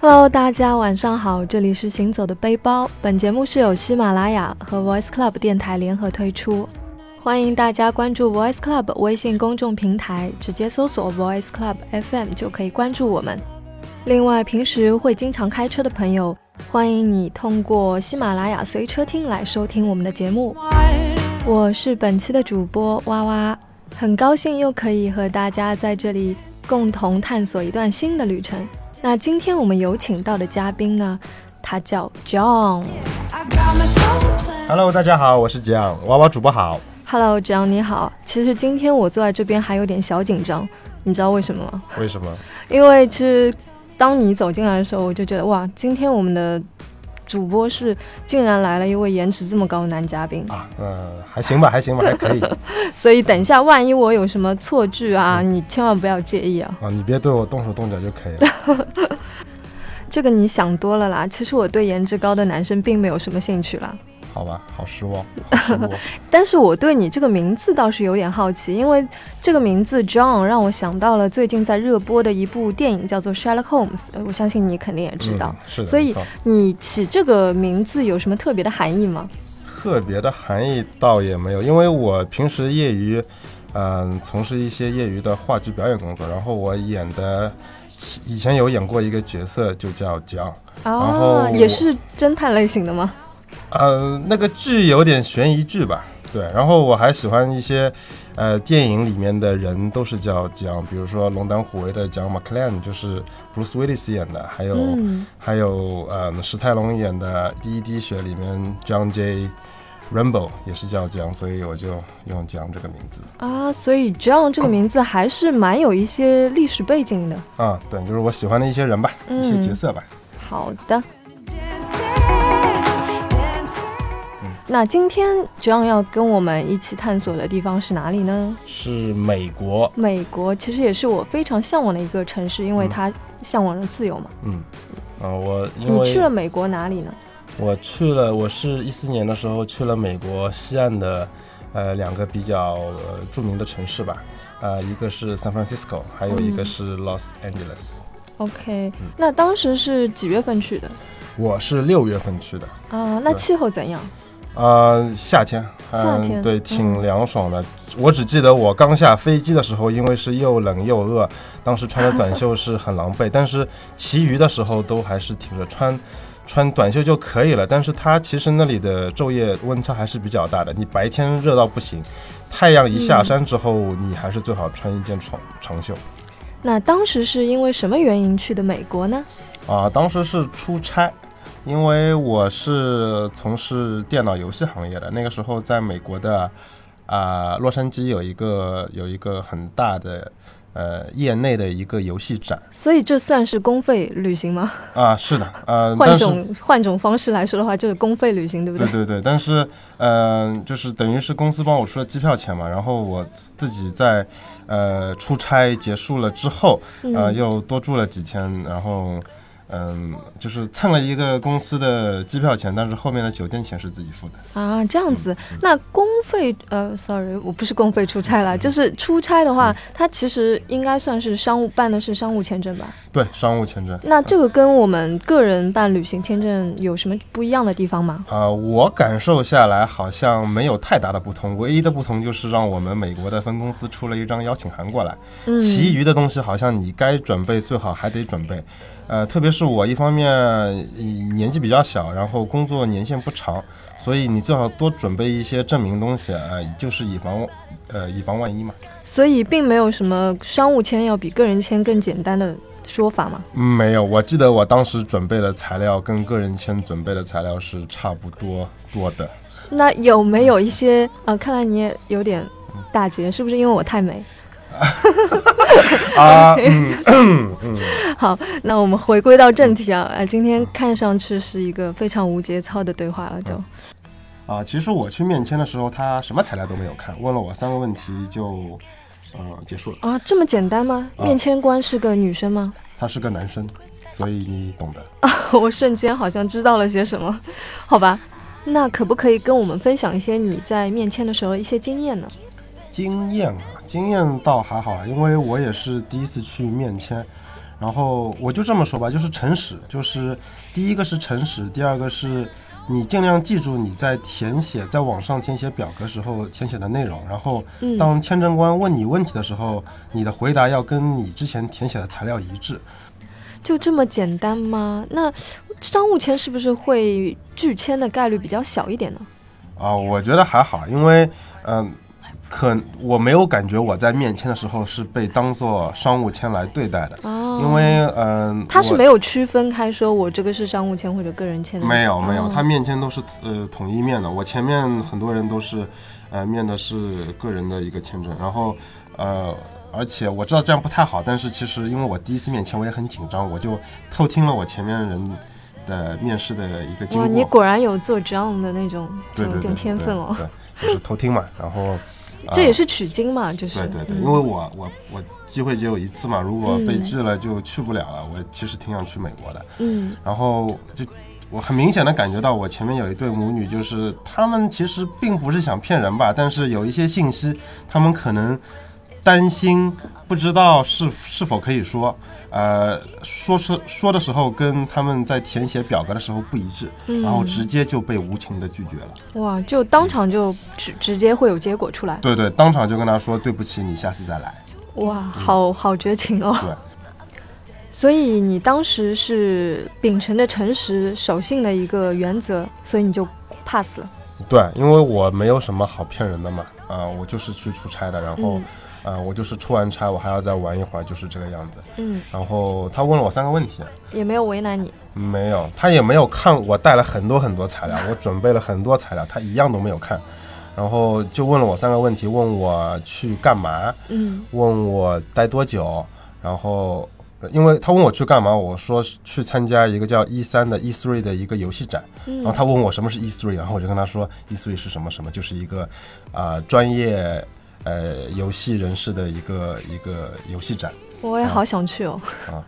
Hello，大家晚上好，这里是行走的背包。本节目是由喜马拉雅和 Voice Club 电台联合推出，欢迎大家关注 Voice Club 微信公众平台，直接搜索 Voice Club FM 就可以关注我们。另外，平时会经常开车的朋友，欢迎你通过喜马拉雅随车听来收听我们的节目。我是本期的主播哇哇，很高兴又可以和大家在这里共同探索一段新的旅程。那今天我们有请到的嘉宾呢，他叫 John。Hello，大家好，我是 John，娃娃主播好。Hello，John，你好。其实今天我坐在这边还有点小紧张，你知道为什么吗？为什么？因为其实当你走进来的时候，我就觉得哇，今天我们的主播室竟然来了一位颜值这么高的男嘉宾，啊，呃，还行吧，还行吧，还可以 所以等一下万一我有什么错句啊，你千万不要介意啊。啊，你别对我动手动脚就可以了。这个你想多了啦，其实我对颜值高的男生并没有什么兴趣啦。好吧，好失望。但是我对你这个名字倒是有点好奇，因为这个名字 John 让我想到了最近在热播的一部电影，叫做 Sherlock Holmes。呃我相信你肯定也知道。嗯、是的，所以你起这个名字有什么特别的含义吗？特别的含义倒也没有，因为我平时业余，嗯、从事一些业余的话剧表演工作，然后我演的以前有演过一个角色，就叫江。然啊，后也是侦探类型的吗？呃，那个剧有点悬疑剧吧，对。然后我还喜欢一些，呃，电影里面的人都是叫蒋，比如说《龙胆虎威》的蒋 McClane 就是 Bruce Willis 演的，还有、嗯，还有呃史泰龙演的《第一滴血》里面 John J. Rambo 也是叫蒋，所以我就用蒋这个名字啊，所以 John 这个名字还是蛮有一些历史背景的。啊，对，就是我喜欢的一些人吧，嗯一些角色吧。好的。那今天 John 要跟我们一起探索的地方是哪里呢？是美国，美国其实也是我非常向往的一个城市，因为嗯它向往着自由嘛。嗯，啊，我因为你去了美国哪里呢？我去了，我是一四年的时候去了美国西岸的，呃，两个比较、呃、著名的城市吧，呃，一个是 San Francisco，还有一个嗯是 Los Angeles。OK，、嗯那当时是几月份去的我是六月份去的，啊？那气候怎样？呃，夏天，嗯、夏天对，嗯挺凉爽的。我只记得我刚下飞机的时候，因为是又冷又饿，当时穿着短袖是很狼狈，但是其余的时候都还是挺着穿。穿短袖就可以了，但是它其实那里的昼夜温差还是比较大的。你白天热到不行，太阳一下山之后，你还是最好穿一件长长袖。那当时是因为什么原因去的美国呢？啊，当时是出差，因为我是从事电脑游戏行业的，那个时候在美国的啊、洛杉矶有一个有一个很大的呃业内的一个游戏展。所以这算是公费旅行吗？啊，是的，呃，换种换种方式来说的话，就是公费旅行，对不对？对对对，但是嗯、呃就是等于是公司帮我出了机票钱嘛，然后我自己在呃出差结束了之后，呃，嗯又多住了几天，然后，嗯，就是蹭了一个公司的机票钱，但是后面的酒店钱是自己付的。啊，这样嗯子。那公费呃，sorry，我不是公费出差了，嗯就是出差的话，它其实应该算是商务办的是商务签证吧？对，商务签证。那这个跟我们个人办旅行签证有什么不一样的地方吗？啊、我感受下来好像没有太大的不同，唯一的不同就是让我们美国的分公司出了一张邀请函过来，嗯，其余的东西好像你该准备最好还得准备。呃，特别是我一方面呃年纪比较小，然后工作年限不长，所以你最好多准备一些证明东西，呃，就是以防呃以防万一嘛。所以并没有什么商务签要比个人签更简单的说法嘛。嗯没有，我记得我当时准备的材料跟个人签准备的材料是差不多多的。那有没有一些呃，看来你也有点大姐，是不是因为我太美？啊，嗯嗯，好，那我们回归到正题啊，呃，今天看上去是一个非常无节操的对话了，就。啊，其实我去面签的时候，他什么材料都没有看，问了我三个问题就，呃，结束了。啊，这么简单吗？啊面签官是个女生吗？他是个男生，所以你懂的。啊我瞬间好像知道了些什么，好吧？那可不可以跟我们分享一些你在面签的时候一些经验呢？经验啊，经验倒还好，因为我也是第一次去面签，然后我就这么说吧，就是诚实，就是第一个是诚实，第二个是你尽量记住你在填写在网上填写表格时候填写的内容，然后当签证官问你问题的时候，你的回答要跟你之前填写的材料一致。就这么简单吗？那商务签是不是会拒签的概率比较小一点呢？啊，我觉得还好，因为嗯。可我没有感觉我在面签的时候是被当做商务签来对待的，因为嗯，他是没有区分开说我这个是商务签或者个人签的，没有没有，他面签都是呃统一面的。我前面很多人都是呃面的是个人的一个签证，然后呃而且我知道这样不太好，但是其实因为我第一次面签我也很紧张，我就偷听了我前面人的面试的一个经过。你果然有做这样的那种有点天分哦，对，就是偷听嘛，然后。这也是取经嘛，就是。对对对，因为我我我机会只有一次嘛，如果被拒了就去不了了。我其实挺想去美国的，嗯，然后就我很明显的感觉到，我前面有一对母女，就是他们其实并不是想骗人吧，但是有一些信息，他们可能担心，不知道是是否可以说。呃，说是说的时候跟他们在填写表格的时候不一致，然后直接就被无情的拒绝了。哇，就当场就直直接会有结果出来。对对，当场就跟他说对不起，你下次再来。哇，好好绝情哦。对。所以你当时是秉承着诚实守信的一个原则，所以你就 pass 了。对，因为我没有什么好骗人的嘛，啊，我就是去出差的，然后。啊，我就是出完差，我还要再玩一会儿，就是这个样子。嗯，然后他问了我三个问题，也没有为难你。没有，他也没有看我带了很多很多材料，我准备了很多材料，他一样都没有看。然后就问了我三个问题，问我去干嘛，嗯，问我待多久。然后，因为他问我去干嘛，我说去参加一个叫 E 三的 E three 的一个游戏展。然后他问我什么是 E three，然后我就跟他说 E three 是什么什么，就是一个啊专业。呃，游戏人士的一个一个游戏展，我也好想去哦。啊，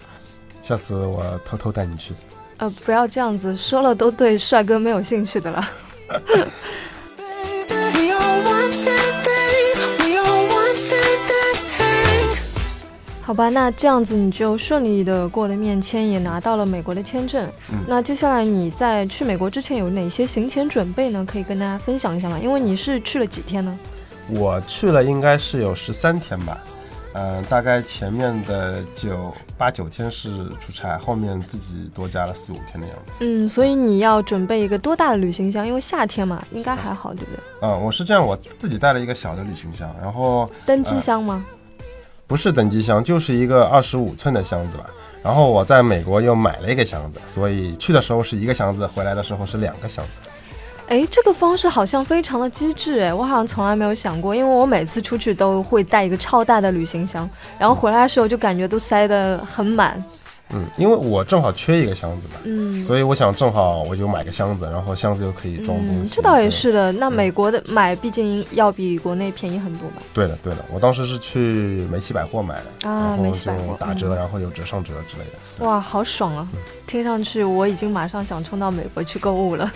下次我偷偷带你去。呃，不要这样子说了，都对帅哥没有兴趣的了。好吧，那这样子你就顺利的过了面签，也拿到了美国的签证。嗯，那接下来你在去美国之前有哪些行前准备呢？可以跟大家分享一下吗？因为你是去了几天呢？我去了应该是有十三天吧，嗯，大概前面的九八九天是出差，后面自己多加了四五天的样子。嗯，所以你要准备一个多大的旅行箱？因为夏天嘛，应该还好，对不对？嗯，我是这样，我自己带了一个小的旅行箱，然后登机箱吗？不是登机箱，就是一个二十五寸的箱子吧。然后我在美国又买了一个箱子，所以去的时候是一个箱子，回来的时候是两个箱子。哎，这个方式好像非常的机智哎，我好像从来没有想过，因为我每次出去都会带一个超大的旅行箱，然后回来的时候就感觉都塞得很满。嗯，因为我正好缺一个箱子嘛，嗯，所以我想正好我就买个箱子，然后箱子又可以装东西。这倒也是的，那美国的买毕竟要比国内便宜很多吧？对的，对的，我当时是去梅西百货买的啊，梅西百货打折，然后有折上折之类的。哇，好爽啊！听上去我已经马上想冲到美国去购物了。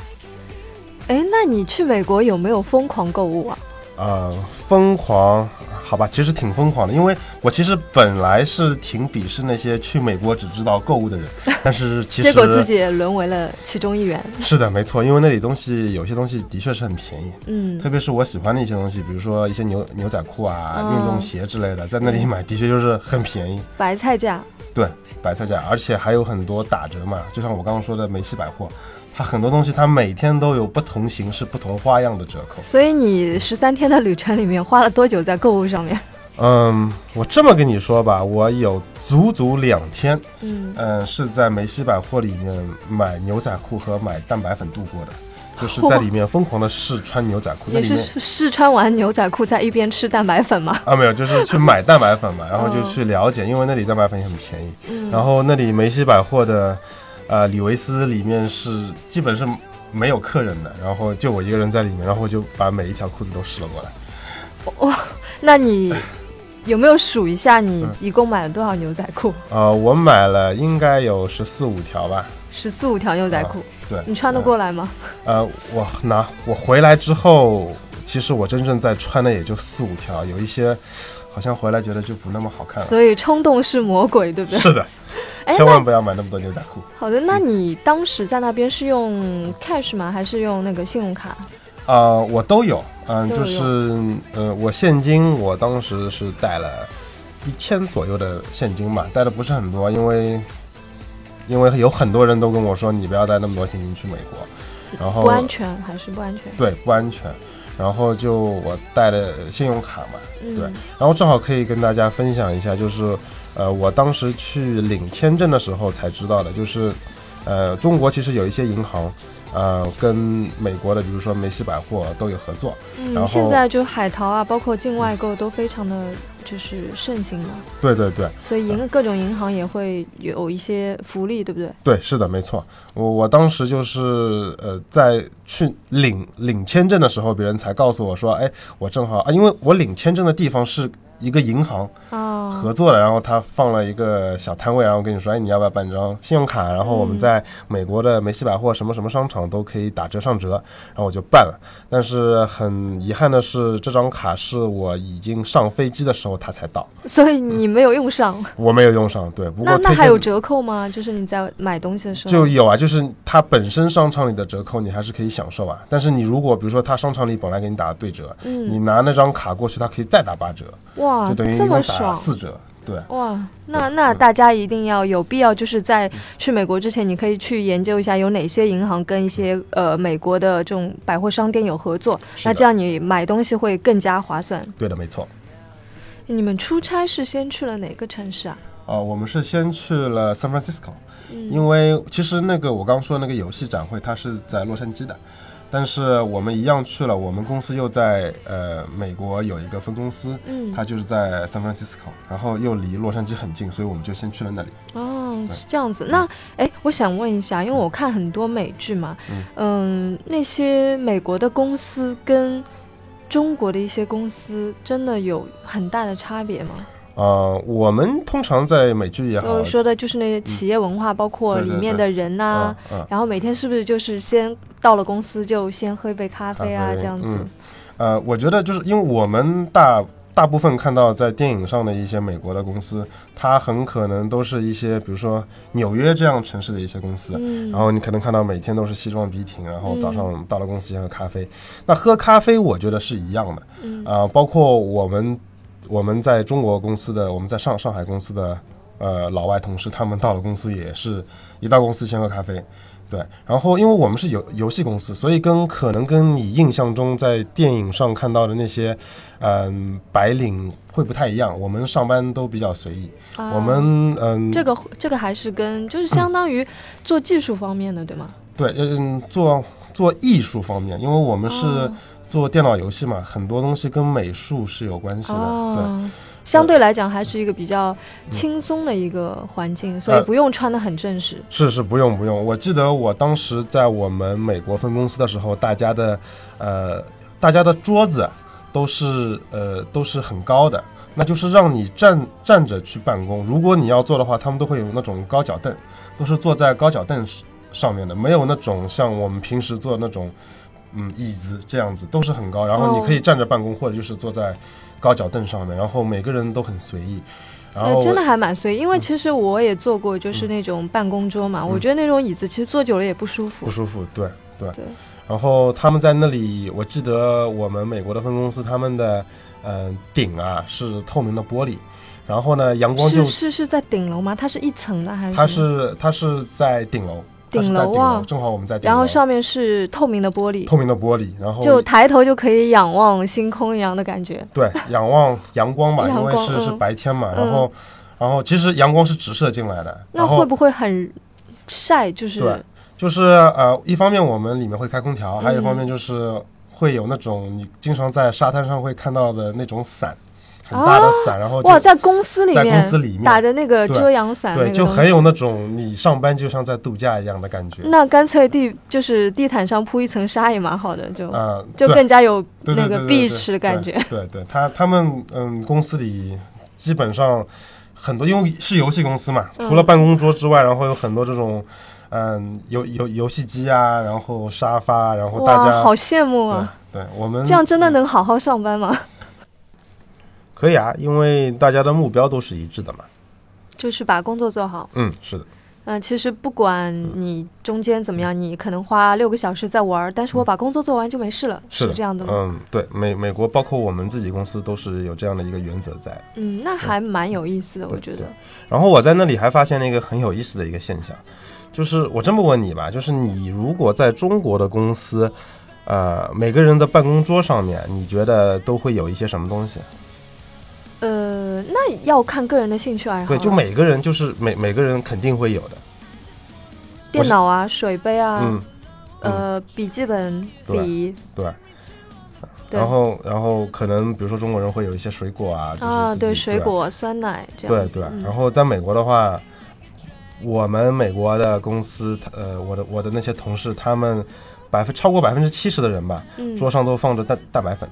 哎，那你去美国有没有疯狂购物啊？呃，疯狂，好吧，其实挺疯狂的，因为我其实本来是挺鄙视那些去美国只知道购物的人，但是其实结果自己也沦为了其中一员。是的，没错，因为那里东西有些东西的确是很便宜，嗯，特别是我喜欢的一些东西，比如说一些牛牛仔裤啊、运动鞋之类的，在那里买的确就是很便宜，白菜价。对，白菜价，而且还有很多打折嘛，就像我刚刚说的梅西百货。它很多东西，它每天都有不同形式、不同花样的折扣。所以你十三天的旅程里面花了多久在购物上面？嗯，我这么跟你说吧，我有足足两天，嗯嗯，是在梅西百货里面买牛仔裤和买蛋白粉度过的，就是在里面疯狂的试穿牛仔裤。你是试穿完牛仔裤在一边吃蛋白粉吗？啊，没有，就是去买蛋白粉嘛，然后就去了解，因为那里蛋白粉也很便宜。嗯，然后那里梅西百货的。呃，李维斯里面是基本是没有客人的，然后就我一个人在里面，然后我就把每一条裤子都试了过来。哇，那你有没有数一下你一共买了多少牛仔裤？呃，我买了应该有十四五条吧。十四五条牛仔裤，对，你穿得过来吗？呃，我拿我回来之后，其实我真正在穿的也就四五条，有一些好像回来觉得就不那么好看了。所以冲动是魔鬼，对不对？是的。哎，千万不要买那么多牛仔裤。好的，那你当时在那边是用 cash 吗？还是用那个信用卡？啊，我都有，嗯，就是呃，我现金我当时是带了一千左右的现金吧，带的不是很多，因为因为有很多人都跟我说你不要带那么多现金去美国，然后不安全还是不安全？对不安全，然后就我带了信用卡嘛，嗯，对。然后正好可以跟大家分享一下，就是呃，我当时去领签证的时候才知道的，就是呃，中国其实有一些银行，呃，跟美国的，比如说梅西百货都有合作。嗯，后现在就海淘啊，包括境外购都非常的就是盛行了，对对对所以银各种银行也会有一些福利，对不对？对，是的，没错。我我当时就是呃，在去领领签证的时候，别人才告诉我说，哎，我正好啊，因为我领签证的地方是一个银行啊，合作的，然后他放了一个小摊位，然后跟你说，哎，你要不要办张信用卡？然后我们嗯在美国的梅西百货什么什么商场都可以打折上折，然后我就办了。但是很遗憾的是，这张卡是我已经上飞机的时候它才到，所以你没有用上。我没有用上。对，不过那那还有折扣吗？就是你在买东西的时候就有啊，就是它本身商场里的折扣你还是可以享受啊。但是你如果比如说它商场里本来给你打了对折，你嗯，拿那张卡过去，它可以再打八折，哇，就等于一这么爽。四折。对，哇，那那大家一定要有必要，就是在去美国之前，你可以去研究一下有哪些银行跟一些呃美国的这种百货商店有合作，那这样你买东西会更加划算。对的，没错。你们出差是先去了哪个城市啊？哦、我们是先去了 San Francisco，嗯因为其实那个我刚说的那个游戏展会，它是在洛杉矶的，但是我们一样去了，我们公司又在呃美国有一个分公司，嗯，它就是在 San Francisco，然后又离洛杉矶很近，所以我们就先去了那里。哦，是这样子。那哎，我想问一下，因为我看很多美剧嘛，嗯嗯，那些美国的公司跟中国的一些公司真的有很大的差别吗？呃，我们通常在美剧也好就是，说的就是那些企业文化，包括里面的人呐、然后每天是不是就是先到了公司就先喝一杯咖啡啊，啡这样子？嗯呃，我觉得就是因为我们大大部分看到在电影上的一些美国的公司，它很可能都是一些比如说纽约这样城市的一些公司，嗯，然后你可能看到每天都是西装笔挺，然后早上到了公司先喝咖啡。那喝咖啡我觉得是一样的嗯啊、包括我们我们在中国公司的，我们在上上海公司的呃老外同事，他们到了公司也是一到公司先喝咖啡。对，然后因为我们是游游戏公司，所以跟可能跟你印象中在电影上看到的那些，嗯、白领会不太一样。我们上班都比较随意，啊我们嗯，这个这个还是跟就是相当于做技术方面的，对吗？对，嗯，做做艺术方面，因为我们是哦做电脑游戏嘛，很多东西跟美术是有关系的。对，哦，相对来讲还是一个比较轻松的一个环境，所以呃不用穿的很正式。是是不用不用。我记得我当时在我们美国分公司的时候，大家的呃，大家的桌子都是呃都是很高的，那就是让你站站着去办公。如果你要坐的话，他们都会有那种高脚凳，都是坐在高脚凳上面的，没有那种像我们平时坐的那种嗯椅子这样子，都是很高。然后你可以站着办公，或者就是坐在高脚凳上面，然后每个人都很随意。然后呃，真的还蛮随意，因为嗯其实我也坐过，就是那种办公桌嘛，我觉得那种椅子其实坐久了也不舒服不。舒服，对对。对然后他们在那里，我记得我们美国的分公司，他们的嗯、呃顶啊是透明的玻璃，然后呢阳光就是是是在顶楼吗？它是一层的还是？它。是它是在顶楼，顶楼啊正好我们在顶楼，然后上面是透明的玻璃，透明的玻璃，然后就抬头就可以仰望星空一样的感觉。对仰望阳光吧，阳因为是是白天嘛，然后然后其实阳光是直射进来的，那会不会很晒？就是对就是呃，一方面我们里面会开空调，还有一方嗯面就是会有那种你经常在沙滩上会看到的那种伞，很大的伞，然后就哇，在公司里在面公司里面打着那个遮阳伞，对，就很有那种你上班就像在度假一样的感觉。那干脆地就是地毯上铺一层纱也蛮好的，就、啊、就更加有那个碧池感觉。对对对，他他们嗯，公司里基本上很多，因为是游戏公司嘛，嗯除了办公桌之外，然后有很多这种嗯游游游戏机啊，然后沙发，然后大，家好羡慕啊！对，我们这样真的能好好上班吗？可以啊，因为大家的目标都是一致的嘛。就是把工作做好。嗯，是的。嗯，其实不管你中间怎么样，你可能花六个小时在玩，但是我把工作做完就没事了，是这样的吗？嗯，对，美美国包括我们自己公司都是有这样的一个原则在。嗯，那还蛮有意思的，我觉得。然后我在那里还发现了一个很有意思的一个现象，就是我这么问你吧，就是你如果在中国的公司，呃，每个人的办公桌上面，你觉得都会有一些什么东西？呃，那要看个人的兴趣爱好。对，就每个人就是每每个人肯定会有的，电脑啊，水杯啊，嗯呃，笔记本笔，对，然后然后可能比如说中国人会有一些水果啊，啊，对，水果、酸奶这样。对对，然后在美国的话，我们美国的公司，呃，我的我的那些同事，他们百分超过百分之七十的人吧，桌上都放着蛋蛋白粉。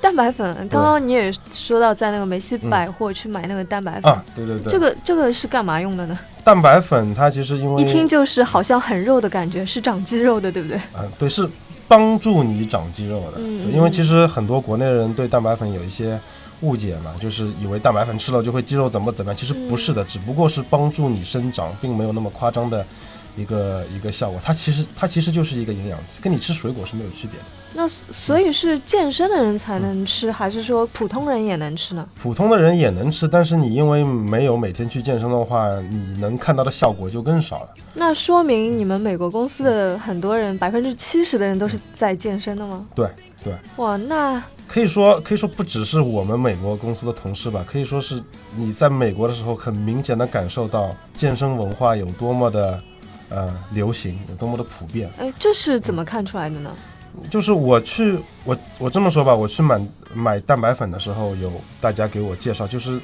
蛋白粉，刚刚你也说到在那个梅西百货去买那个蛋白粉啊，对对对，这个这个是干嘛用的呢？蛋白粉它其实因为一听就是好像很肉的感觉，是长肌肉的，对不对？嗯，对，是帮助你长肌肉的。嗯，因为其实很多国内人对蛋白粉有一些误解嘛，就是以为蛋白粉吃了就会肌肉怎么怎么样，其实不是的，只不过是帮助你生长，并没有那么夸张的一个一个效果。它其实它其实就是一个营养剂，跟你吃水果是没有区别的。那所以是健身的人才能吃，还是说普通人也能吃呢？普通的人也能吃，但是你因为没有每天去健身的话，你能看到的效果就更少了。那说明你们美国公司的很多人，百分之七十的人都是在健身的吗？对对。哇，那可以说可以说不只是我们美国公司的同事吧，可以说是你在美国的时候，很明显的感受到健身文化有多么的呃流行，有多么的普遍。哎，这是怎么看出来的呢？就是我去，我我这么说吧，我去买买蛋白粉的时候，有大家给我介绍，就是，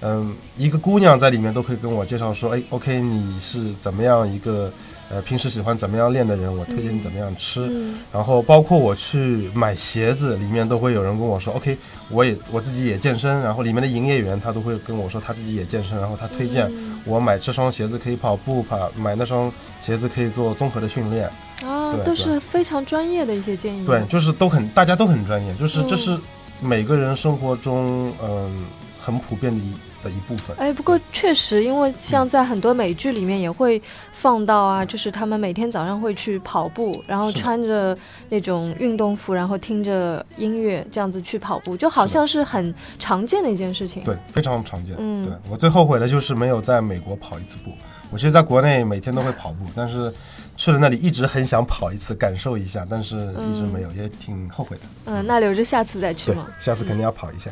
嗯，一个姑娘在里面都可以跟我介绍说，哎，OK，你是怎么样一个，呃，平时喜欢怎么样练的人，我推荐你怎么样吃。然后包括我去买鞋子，里面都会有人跟我说，OK，我也我自己也健身，然后里面的营业员他都会跟我说他自己也健身，然后他推荐我买这双鞋子可以跑步跑，买那双鞋子可以做综合的训练。啊，都是非常专业的一些建议。对，就是都很，大家都很专业，就是这是每个人生活中嗯很普遍的一的一部分。哎，不过确实，因为像在很多美剧里面也会放到啊，就是他们每天早上会去跑步，然后穿着那种运动服，然后听着音乐这样子去跑步，就好像是很常见的一件事情。对，非常常见。嗯，对我最后悔的就是没有在美国跑一次步。我其实在国内每天都会跑步，但是。去了那里，一直很想跑一次，感受一下，但是一直没有，也挺后悔的。嗯，那留着下次再去嘛。下次肯定要跑一下。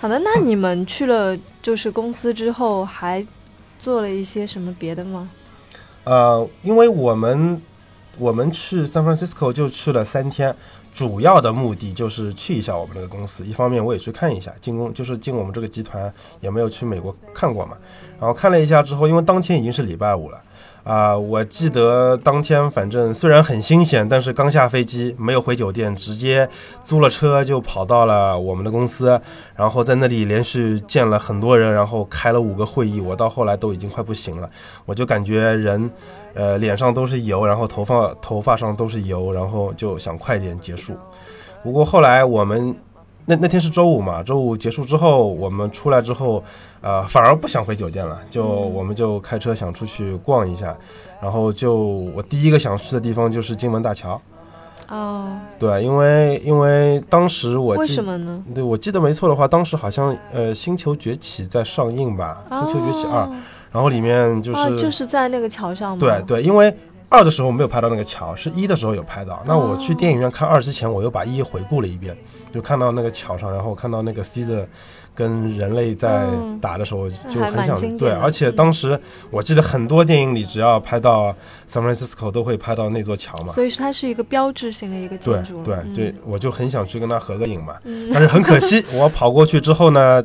好的，那你们去了就是公司之后还。做了一些什么别的吗？呃，因为我们我们去 San Francisco 就去了三天，主要的目的就是去一下我们这个公司。一方面我也去看一下，进公就是进我们这个集团也没有去美国看过嘛。然后看了一下之后，因为当天已经是礼拜五了。啊，我记得当天反正虽然很新鲜，但是刚下飞机没有回酒店，直接租了车就跑到了我们的公司，然后在那里连续见了很多人，然后开了五个会议，我到后来都已经快不行了，我就感觉人，呃，脸上都是油，然后头发头发上都是油，然后就想快点结束。不过后来我们。那那天是周五嘛？周五结束之后，我们出来之后，呃，反而不想回酒店了，就我们就开车想出去逛一下，然后就我第一个想去的地方就是金门大桥。哦，对，因为因为当时我为什么呢？对，我记得没错的话，当时好像呃《星球崛起》在上映吧，《星球崛起二》，然后里面就是就是在那个桥上。对对，因为二的时候没有拍到那个桥，是一的时候有拍到。那我去电影院看二之前，我又把一回顾了一遍。就看到那个桥上，然后看到那个 C 的跟人类在打的时候，就很想对。而且当时我记得很多电影里，只要拍到 San Francisco 都会拍到那座桥嘛。所以它是一个标志性的一个建筑。对对对，我就很想去跟他合个影嘛。但是很可惜，我跑过去之后呢，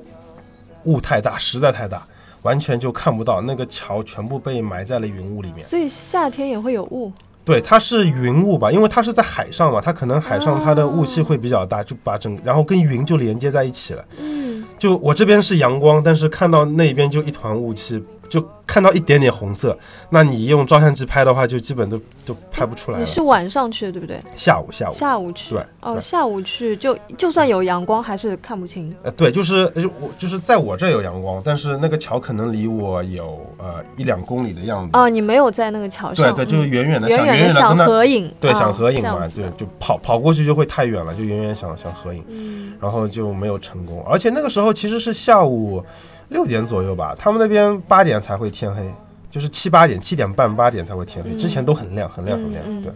雾太大，实在太大，完全就看不到那个桥，全部被埋在了云雾里面。所以夏天也会有雾。对，它是云雾吧，因为它是在海上嘛，它可能海上它的雾气会比较大，就把整然后跟云就连接在一起了。嗯，就我这边是阳光，但是看到那边就一团雾气。就看到一点点红色，那你用照相机拍的话，就基本都都拍不出来。你是晚上去的，对不对？下午，下午，下午去。对，哦，下午去就就算有阳光，还是看不清。呃，对，就是就我就是在我这有阳光，但是那个桥可能离我有呃一两公里的样子。哦，你没有在那个桥上。对对，就是远远的，远远的想合影。对，想合影嘛，就就跑跑过去就会太远了，就远远想想合影，然后就没有成功。而且那个时候其实是下午。六点左右吧，他们那边八点才会天黑，就是七八点、七点半、八点才会天黑，之前都很亮、很亮、很亮。对。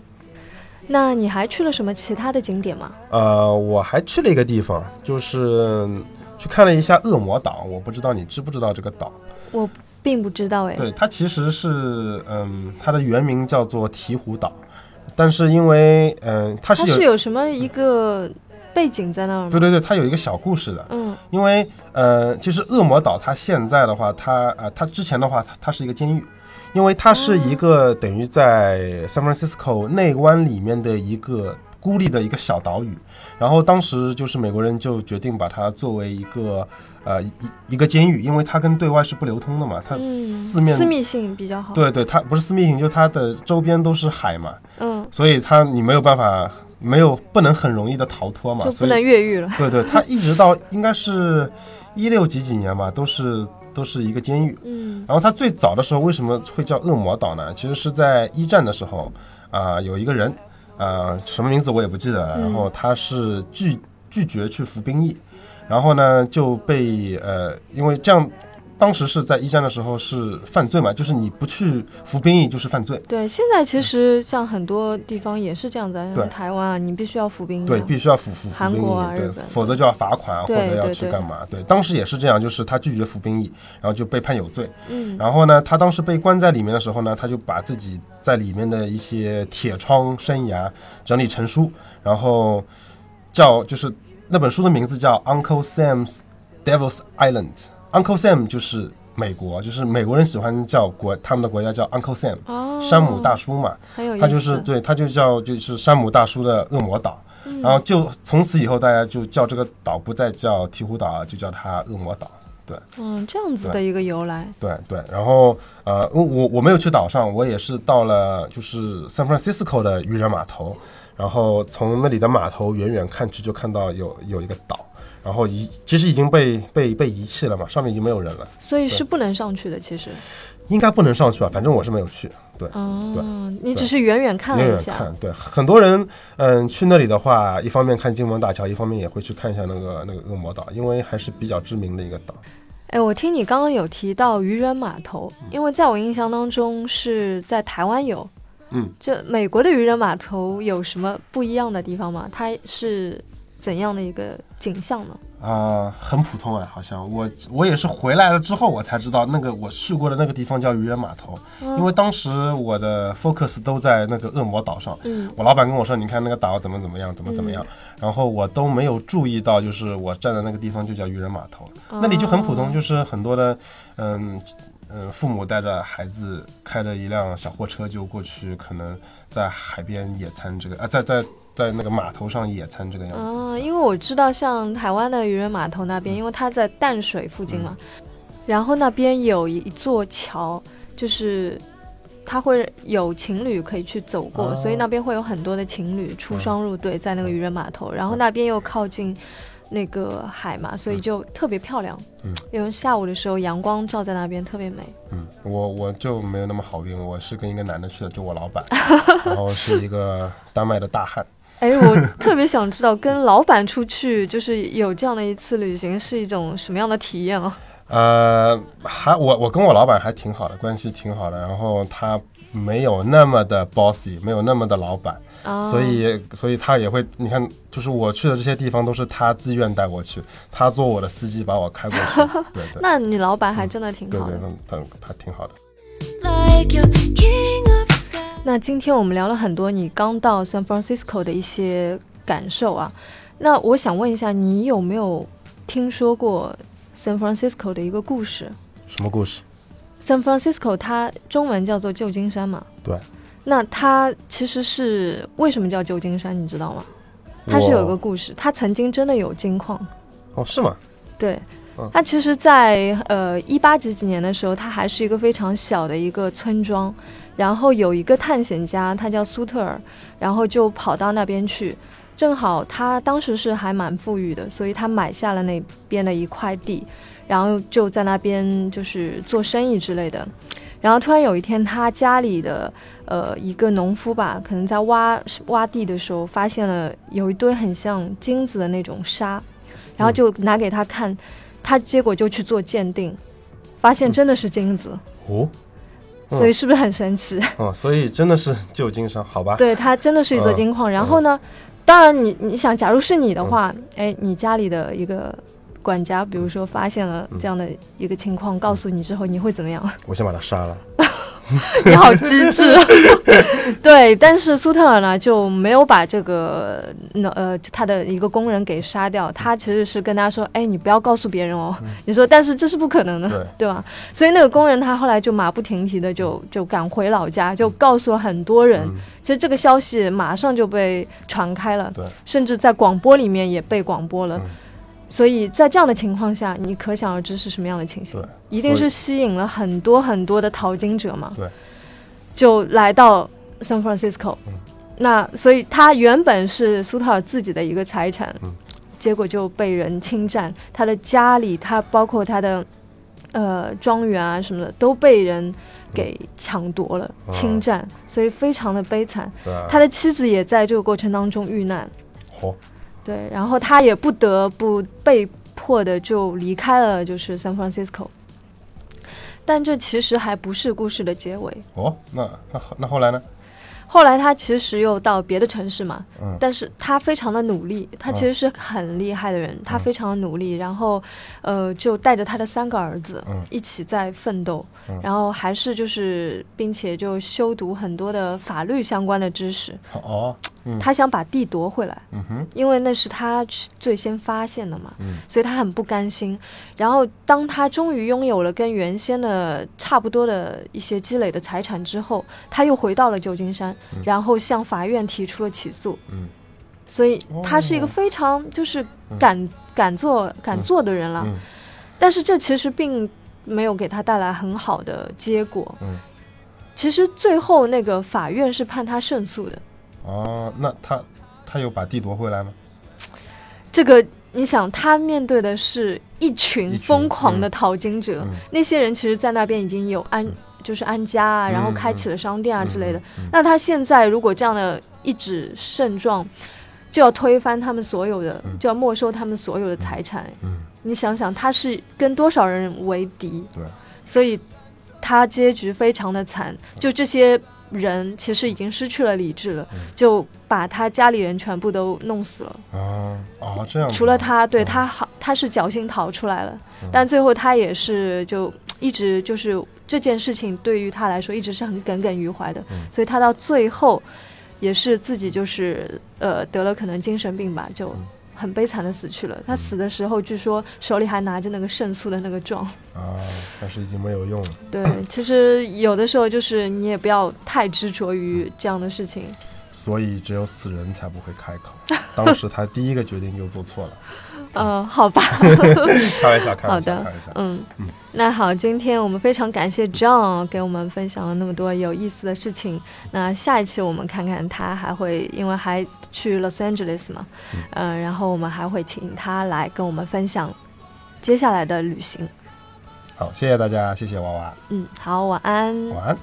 那你还去了什么其他的景点吗？呃，我还去了一个地方，就是去看了一下恶魔岛。我不知道你知不知道这个岛？我并不知道哎。对，它其实是，嗯，它的原名叫做鹈鹕岛，但是因为，嗯，它是有什么一个。背景在那儿吗？对对对，它有一个小故事的。嗯，因为呃，其实恶魔岛它现在的话，它啊，它之前的话，它它是一个监狱，因为它是一个等于在 San Francisco 内湾里面的一个孤立的一个小岛屿。然后当时就是美国人就决定把它作为一个呃一一个监狱，因为它跟对外是不流通的嘛，它四面私密性比较好。对对，它不是私密性，就它的周边都是海嘛。嗯，所以它你没有办法。没有不能很容易的逃脱嘛，就不能越狱了。对对，它一直到应该是一六几几年吧，都是都是一个监狱。嗯，然后它最早的时候为什么会叫恶魔岛呢？其实是在一战的时候啊，有一个人啊，什么名字我也不记得了。然后他是拒拒绝去服兵役，然后呢就被呃，因为这样。当时是在一战的时候是犯罪嘛，就是你不去服兵役就是犯罪。对，现在其实像很多地方也是这样子，像台湾啊，你必须要服兵役。对，必须要服服服韩国啊，对，否则就要罚款或者要去干嘛。对，当时也是这样，就是他拒绝服兵役，然后就被判有罪。嗯。然后呢，他当时被关在里面的时候呢，他就把自己在里面的一些铁窗生涯整理成书，然后叫就是那本书的名字叫《Uncle Sam's Devil's Island》。Uncle Sam 就是美国，就是美国人喜欢叫国他们的国家叫 Uncle Sam，山姆大叔嘛，他就是对，他就叫就是山姆大叔的恶魔岛，然后就从此以后大家就叫这个岛不再叫鹈鹕岛，就叫它恶魔岛，对，嗯，这样子的一个由来，对对，然后呃，我我我没有去岛上，我也是到了就是 San Francisco 的渔人码头，然后从那里的码头远远看去就看到有有一个岛。然后遗其实已经被被被遗弃了嘛，上面已经没有人了，所以是不能上去的。其实应该不能上去吧，反正我是没有去。对，对，你只是远远看了一下。看，对，很多人嗯去那里的话，一方面看金门大桥，一方面也会去看一下那个那个恶魔岛，因为还是比较知名的一个岛。哎，我听你刚刚有提到渔人码头，因为在我印象当中是在台湾有，嗯，这美国的渔人码头有什么不一样的地方吗？它是。怎样的一个景象呢？啊，很普通哎，好像我我也是回来了之后我才知道，那个我去过的那个地方叫渔人码头，因为当时我的 focus 都在那个恶魔岛上。嗯，我老板跟我说，你看那个岛怎么怎么样，怎么怎么样，然后我都没有注意到，就是我站的那个地方就叫渔人码头，那里就很普通，就是很多的，嗯嗯，父母带着孩子开着一辆小货车就过去，可能在海边野餐，这个啊，在在。在那个码头上野餐这个样子。嗯，因为我知道，像台湾的渔人码头那边，因为它在淡水附近嘛，然后那边有一座桥，就是它会有情侣可以去走过，所以那边会有很多的情侣出双入对，在那个渔人码头，然后那边又靠近那个海嘛，所以就特别漂亮。嗯，因为下午的时候阳光照在那边特别美。嗯，我我就没有那么好运，我是跟一个男的去的，就我老板，然后是一个丹麦的大汉。哎，我特别想知道，跟老板出去就是有这样的一次旅行，是一种什么样的体验啊？呃，还我我跟我老板还挺好的，关系挺好的。然后他没有那么的 bossy，没有那么的老板，所以所以他也会，你看，就是我去的这些地方都是他自愿带我去，他做我的司机把我开过去。对对。那你老板还真的挺好的。对对，他他挺好的。那今天我们聊了很多你刚到 San Francisco 的一些感受啊，那我想问一下，你有没有听说过 San Francisco 的一个故事？什么故事？San Francisco 它中文叫做旧金山嘛？对。那它其实是为什么叫旧金山？你知道吗？它是有一个故事，它曾经真的有金矿。哦，是吗？对。它其实在，呃一八几几年的时候，它还是一个非常小的一个村庄，然后有一个探险家，他叫苏特尔，然后就跑到那边去，正好他当时是还蛮富裕的，所以他买下了那边的一块地，然后就在那边就是做生意之类的。然后突然有一天，他家里的呃一个农夫吧，可能在挖挖地的时候，发现了有一堆很像金子的那种沙，然后就拿给他看，他结果就去做鉴定，发现真的是金子哦，所以是不是很神奇？哦，所以真的是旧金山，好吧？对，它真的是一座金矿。然后呢，当然你你想，假如是你的话，哎，你家里的一个。管家，比如说发现了这样的一个情况，告诉你之后，你会怎么样？我先把他杀了。你好机智。对，但是苏特尔呢就没有把这个那呃他的一个工人给杀掉，他其实是跟他说：“哎，你不要告诉别人哦。”你说，但是这是不可能的，对吧？所以那个工人他后来就马不停蹄的就就赶回老家，就告诉了很多人。其实这个消息马上就被传开了，甚至在广播里面也被广播了。所以在这样的情况下，你可想而知是什么样的情形？一定是吸引了很多很多的淘金者嘛。对，就来到 San Francisco。嗯。那所以他原本是苏特尔自己的一个财产，嗯，结果就被人侵占，他的家里，他包括他的呃庄园啊什么的都被人给抢夺了、侵占，所以非常的悲惨。他的妻子也在这个过程当中遇难。好。对，然后他也不得不被迫的就离开了，就是 San Francisco。但这其实还不是故事的结尾哦。那那那后来呢？后来他其实又到别的城市嘛。嗯。但是他非常的努力，他其实是很厉害的人，他非常的努力，然后呃，就带着他的三个儿子一起在奋斗，然后还是就是并且就修读很多的法律相关的知识。哦。他想把地夺回来，因为那是他最先发现的嘛，所以他很不甘心。然后，当他终于拥有了跟原先的差不多的一些积累的财产之后，他又回到了旧金山，然后向法院提出了起诉。所以他是一个非常就是敢敢做敢做的人了。但是这其实并没有给他带来很好的结果。其实最后那个法院是判他胜诉的。哦，那他他有把地夺回来吗？这个你想，他面对的是一群疯狂的淘金者，那些人其实，在那边已经有安，就是安家啊，然后开启了商店啊之类的。那他现在如果这样的一纸胜状，就要推翻他们所有的，就要没收他们所有的财产。嗯，你想想，他是跟多少人为敌？对，所以他结局非常的惨。就这些。人其实已经失去了理智了，就把他家里人全部都弄死了。啊啊，这样。除了他，对他好，他是侥幸逃出来了，但最后他也是就一直就是这件事情对于他来说一直是很耿耿于怀的，所以他到最后也是自己就是呃得了可能精神病吧，就。很悲惨的死去了。他死的时候，据说手里还拿着那个胜诉的那个状啊，但是已经没有用了。对，其实有的时候就是你也不要太执着于这样的事情。所以只有死人才不会开口。当时他第一个决定就做错了。嗯，好吧。开玩笑，开玩笑，开玩笑。嗯嗯，那好，今天我们非常感谢 John 给我们分享了那么多有意思的事情。那下一期我们看看他还会，因为还去 Los Angeles 嘛，嗯，然后我们还会请他来跟我们分享接下来的旅行。好，谢谢大家，谢谢娃娃。嗯，好，晚安。晚安。